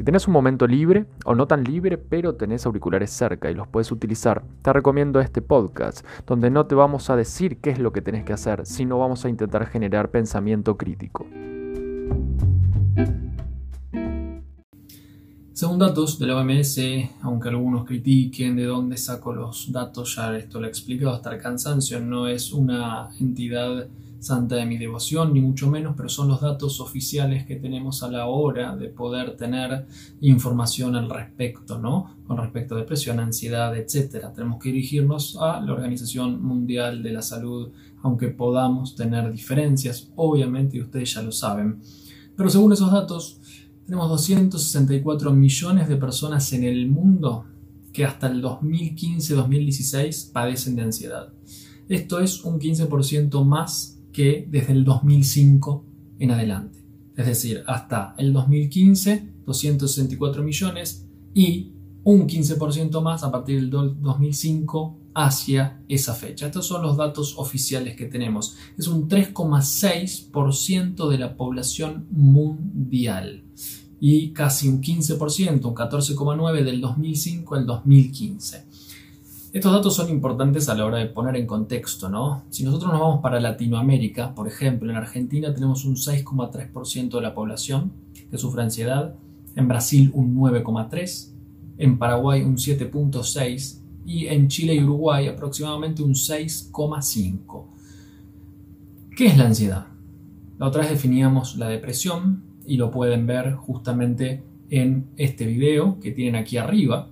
Si tenés un momento libre o no tan libre, pero tenés auriculares cerca y los puedes utilizar, te recomiendo este podcast, donde no te vamos a decir qué es lo que tenés que hacer, sino vamos a intentar generar pensamiento crítico. Según datos de la OMS, aunque algunos critiquen de dónde saco los datos, ya esto lo he explicado hasta el cansancio, no es una entidad santa de mi devoción, ni mucho menos, pero son los datos oficiales que tenemos a la hora de poder tener información al respecto, ¿no? Con respecto a depresión, ansiedad, etc. Tenemos que dirigirnos a la Organización Mundial de la Salud, aunque podamos tener diferencias, obviamente, y ustedes ya lo saben. Pero según esos datos, tenemos 264 millones de personas en el mundo que hasta el 2015-2016 padecen de ansiedad. Esto es un 15% más que desde el 2005 en adelante. Es decir, hasta el 2015, 264 millones y un 15% más a partir del 2005 hacia esa fecha. Estos son los datos oficiales que tenemos. Es un 3,6% de la población mundial y casi un 15%, un 14,9% del 2005 al 2015. Estos datos son importantes a la hora de poner en contexto, ¿no? Si nosotros nos vamos para Latinoamérica, por ejemplo, en Argentina tenemos un 6,3% de la población que sufre ansiedad, en Brasil un 9,3%, en Paraguay un 7,6% y en Chile y Uruguay aproximadamente un 6,5%. ¿Qué es la ansiedad? La otra vez definíamos la depresión y lo pueden ver justamente en este video que tienen aquí arriba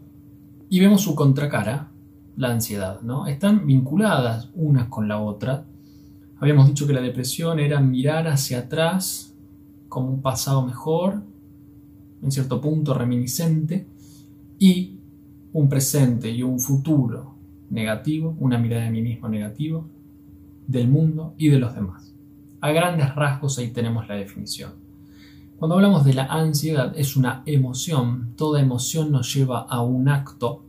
y vemos su contracara, la ansiedad, ¿no? Están vinculadas unas con la otra. Habíamos dicho que la depresión era mirar hacia atrás como un pasado mejor, en cierto punto reminiscente, y un presente y un futuro negativo, una mirada de mí mismo negativo, del mundo y de los demás. A grandes rasgos ahí tenemos la definición. Cuando hablamos de la ansiedad es una emoción, toda emoción nos lleva a un acto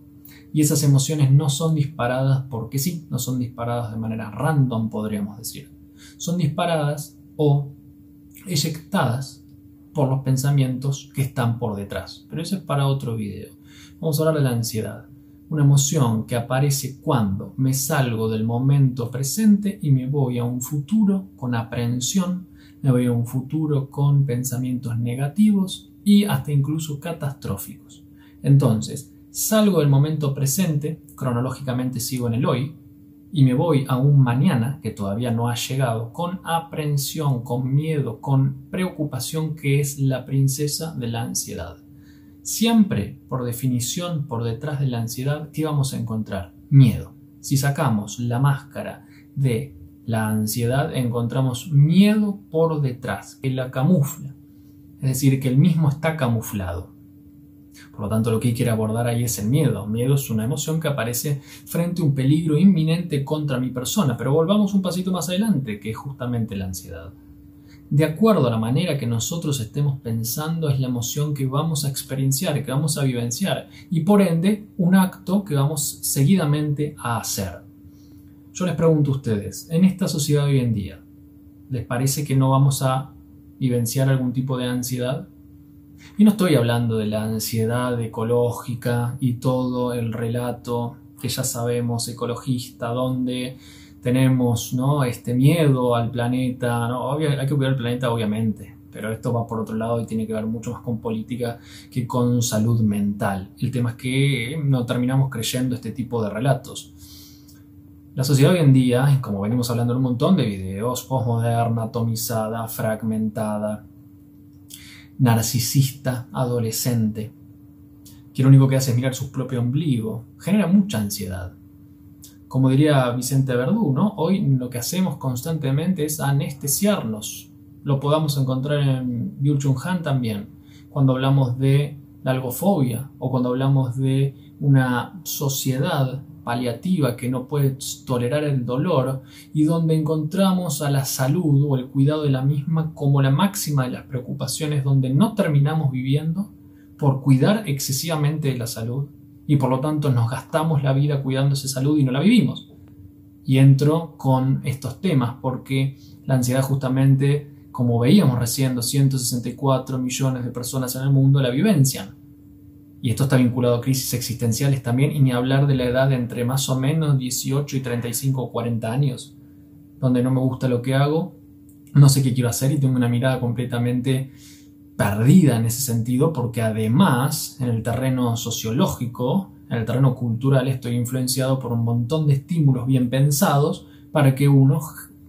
y esas emociones no son disparadas porque sí, no son disparadas de manera random, podríamos decir. Son disparadas o eyectadas por los pensamientos que están por detrás. Pero eso es para otro video. Vamos a hablar de la ansiedad. Una emoción que aparece cuando me salgo del momento presente y me voy a un futuro con aprehensión, me voy a un futuro con pensamientos negativos y hasta incluso catastróficos. Entonces, salgo del momento presente, cronológicamente sigo en el hoy, y me voy a un mañana que todavía no ha llegado, con aprensión, con miedo, con preocupación que es la princesa de la ansiedad. Siempre, por definición, por detrás de la ansiedad, ¿qué vamos a encontrar? Miedo. Si sacamos la máscara de la ansiedad, encontramos miedo por detrás, que la camufla. Es decir, que el mismo está camuflado. Por lo tanto, lo que quiere abordar ahí es el miedo. Miedo es una emoción que aparece frente a un peligro inminente contra mi persona. Pero volvamos un pasito más adelante, que es justamente la ansiedad. De acuerdo a la manera que nosotros estemos pensando es la emoción que vamos a experienciar, que vamos a vivenciar y por ende un acto que vamos seguidamente a hacer. Yo les pregunto a ustedes, en esta sociedad hoy en día, ¿les parece que no vamos a vivenciar algún tipo de ansiedad? Y no estoy hablando de la ansiedad ecológica y todo el relato que ya sabemos ecologista, donde tenemos ¿no? este miedo al planeta. ¿no? hay que cuidar el planeta, obviamente, pero esto va por otro lado y tiene que ver mucho más con política que con salud mental. El tema es que no terminamos creyendo este tipo de relatos. La sociedad hoy en día, como venimos hablando en un montón de videos, postmoderna, atomizada, fragmentada, narcisista adolescente, que lo único que hace es mirar su propio ombligo, genera mucha ansiedad. Como diría Vicente Verdú, ¿no? hoy lo que hacemos constantemente es anestesiarnos. Lo podamos encontrar en Byul Chun Han también, cuando hablamos de la algofobia o cuando hablamos de una sociedad paliativa que no puede tolerar el dolor y donde encontramos a la salud o el cuidado de la misma como la máxima de las preocupaciones donde no terminamos viviendo por cuidar excesivamente de la salud y por lo tanto nos gastamos la vida cuidando esa salud y no la vivimos. Y entro con estos temas porque la ansiedad justamente como veíamos recién, 264 millones de personas en el mundo la vivencian. Y esto está vinculado a crisis existenciales también, y ni hablar de la edad de entre más o menos 18 y 35 o 40 años, donde no me gusta lo que hago, no sé qué quiero hacer y tengo una mirada completamente perdida en ese sentido, porque además en el terreno sociológico, en el terreno cultural, estoy influenciado por un montón de estímulos bien pensados para que uno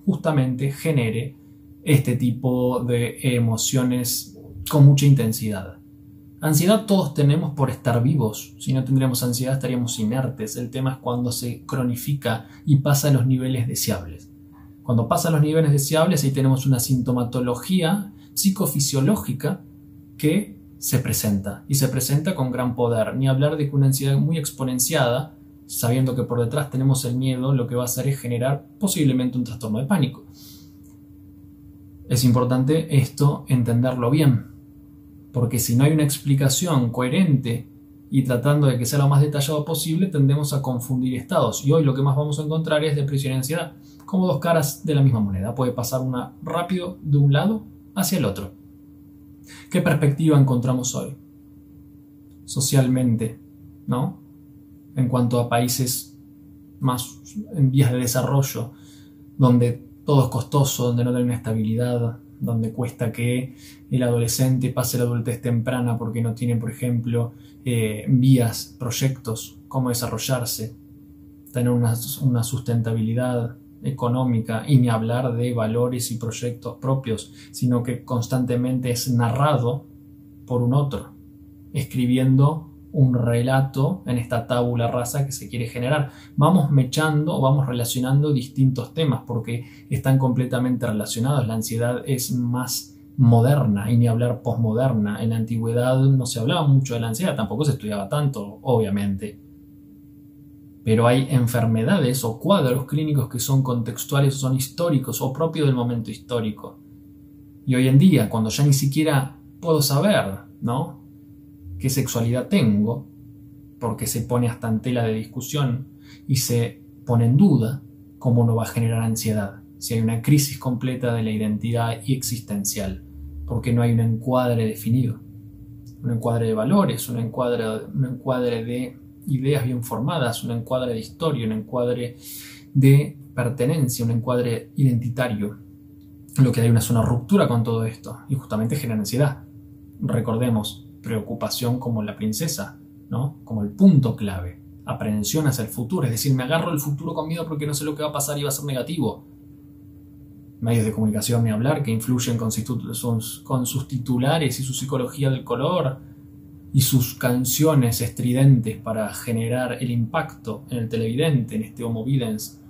justamente genere este tipo de emociones con mucha intensidad. Ansiedad todos tenemos por estar vivos. Si no tendríamos ansiedad estaríamos inertes. El tema es cuando se cronifica y pasa a los niveles deseables. Cuando pasa a los niveles deseables ahí tenemos una sintomatología psicofisiológica que se presenta y se presenta con gran poder. Ni hablar de que una ansiedad muy exponenciada, sabiendo que por detrás tenemos el miedo, lo que va a hacer es generar posiblemente un trastorno de pánico. Es importante esto entenderlo bien, porque si no hay una explicación coherente y tratando de que sea lo más detallado posible, tendemos a confundir estados. Y hoy lo que más vamos a encontrar es depresión y ansiedad, como dos caras de la misma moneda. Puede pasar una rápido de un lado hacia el otro. ¿Qué perspectiva encontramos hoy? Socialmente, ¿no? En cuanto a países más en vías de desarrollo, donde todo es costoso, donde no hay una estabilidad, donde cuesta que el adolescente pase la adultez temprana porque no tiene, por ejemplo, eh, vías, proyectos, cómo desarrollarse, tener una, una sustentabilidad económica y ni hablar de valores y proyectos propios, sino que constantemente es narrado por un otro, escribiendo un relato en esta tabula rasa que se quiere generar. Vamos mechando vamos relacionando distintos temas porque están completamente relacionados. La ansiedad es más moderna y ni hablar posmoderna. En la antigüedad no se hablaba mucho de la ansiedad, tampoco se estudiaba tanto, obviamente. Pero hay enfermedades o cuadros clínicos que son contextuales son históricos o propios del momento histórico. Y hoy en día, cuando ya ni siquiera puedo saber, ¿no? Qué sexualidad tengo, porque se pone hasta en tela de discusión y se pone en duda, cómo no va a generar ansiedad si hay una crisis completa de la identidad y existencial, porque no hay un encuadre definido, un encuadre de valores, un encuadre, un encuadre de ideas bien formadas, un encuadre de historia, un encuadre de pertenencia, un encuadre identitario. Lo que hay una zona ruptura con todo esto y justamente genera ansiedad. Recordemos, preocupación como la princesa, ¿no? Como el punto clave. Aprehensión hacia el futuro, es decir, me agarro el futuro con miedo porque no sé lo que va a pasar y va a ser negativo. Medios de comunicación ni hablar que influyen con, con sus titulares y su psicología del color y sus canciones estridentes para generar el impacto en el televidente, en este Homo Videns.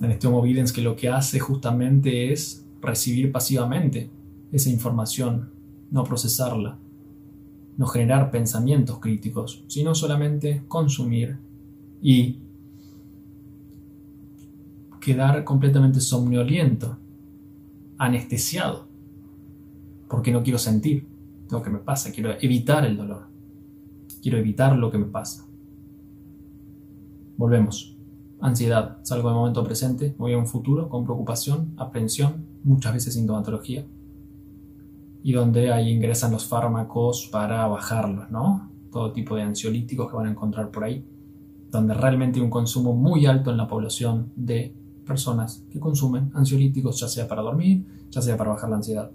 En este Homo Videns que lo que hace justamente es recibir pasivamente esa información no procesarla, no generar pensamientos críticos, sino solamente consumir y quedar completamente somnoliento, anestesiado, porque no quiero sentir lo que me pasa, quiero evitar el dolor, quiero evitar lo que me pasa. Volvemos. Ansiedad, salgo del momento presente, voy a un futuro con preocupación, aprensión, muchas veces sintomatología, y donde ahí ingresan los fármacos para bajarlos, ¿no? Todo tipo de ansiolíticos que van a encontrar por ahí, donde realmente hay un consumo muy alto en la población de personas que consumen ansiolíticos, ya sea para dormir, ya sea para bajar la ansiedad.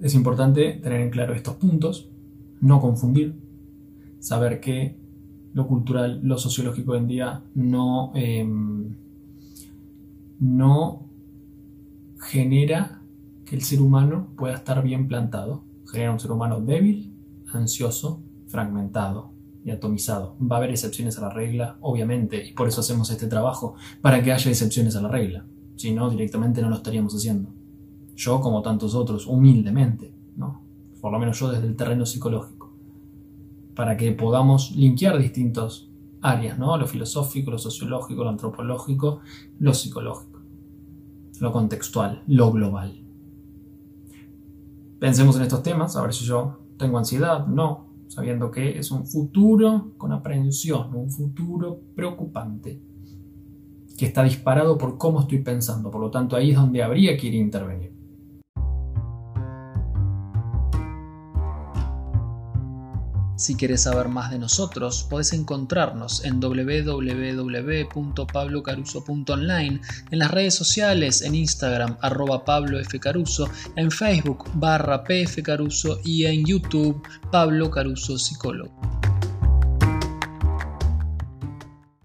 Es importante tener en claro estos puntos, no confundir, saber que lo cultural, lo sociológico hoy en día no, em, no genera que el ser humano pueda estar bien plantado. Genera un ser humano débil, ansioso, fragmentado y atomizado. Va a haber excepciones a la regla, obviamente, y por eso hacemos este trabajo, para que haya excepciones a la regla. Si no, directamente no lo estaríamos haciendo. Yo, como tantos otros, humildemente, ¿no? Por lo menos yo desde el terreno psicológico. Para que podamos linkear distintas áreas, ¿no? Lo filosófico, lo sociológico, lo antropológico, lo psicológico, lo contextual, lo global. Pensemos en estos temas, a ver si yo tengo ansiedad, no, sabiendo que es un futuro con aprehensión, un futuro preocupante. que está disparado por cómo estoy pensando. Por lo tanto, ahí es donde habría que ir a intervenir. Si quieres saber más de nosotros, puedes encontrarnos en www.pablocaruso.online, en las redes sociales, en Instagram, arroba Pablo F. Caruso, en Facebook, barra PF Caruso y en YouTube, Pablo Caruso Psicólogo.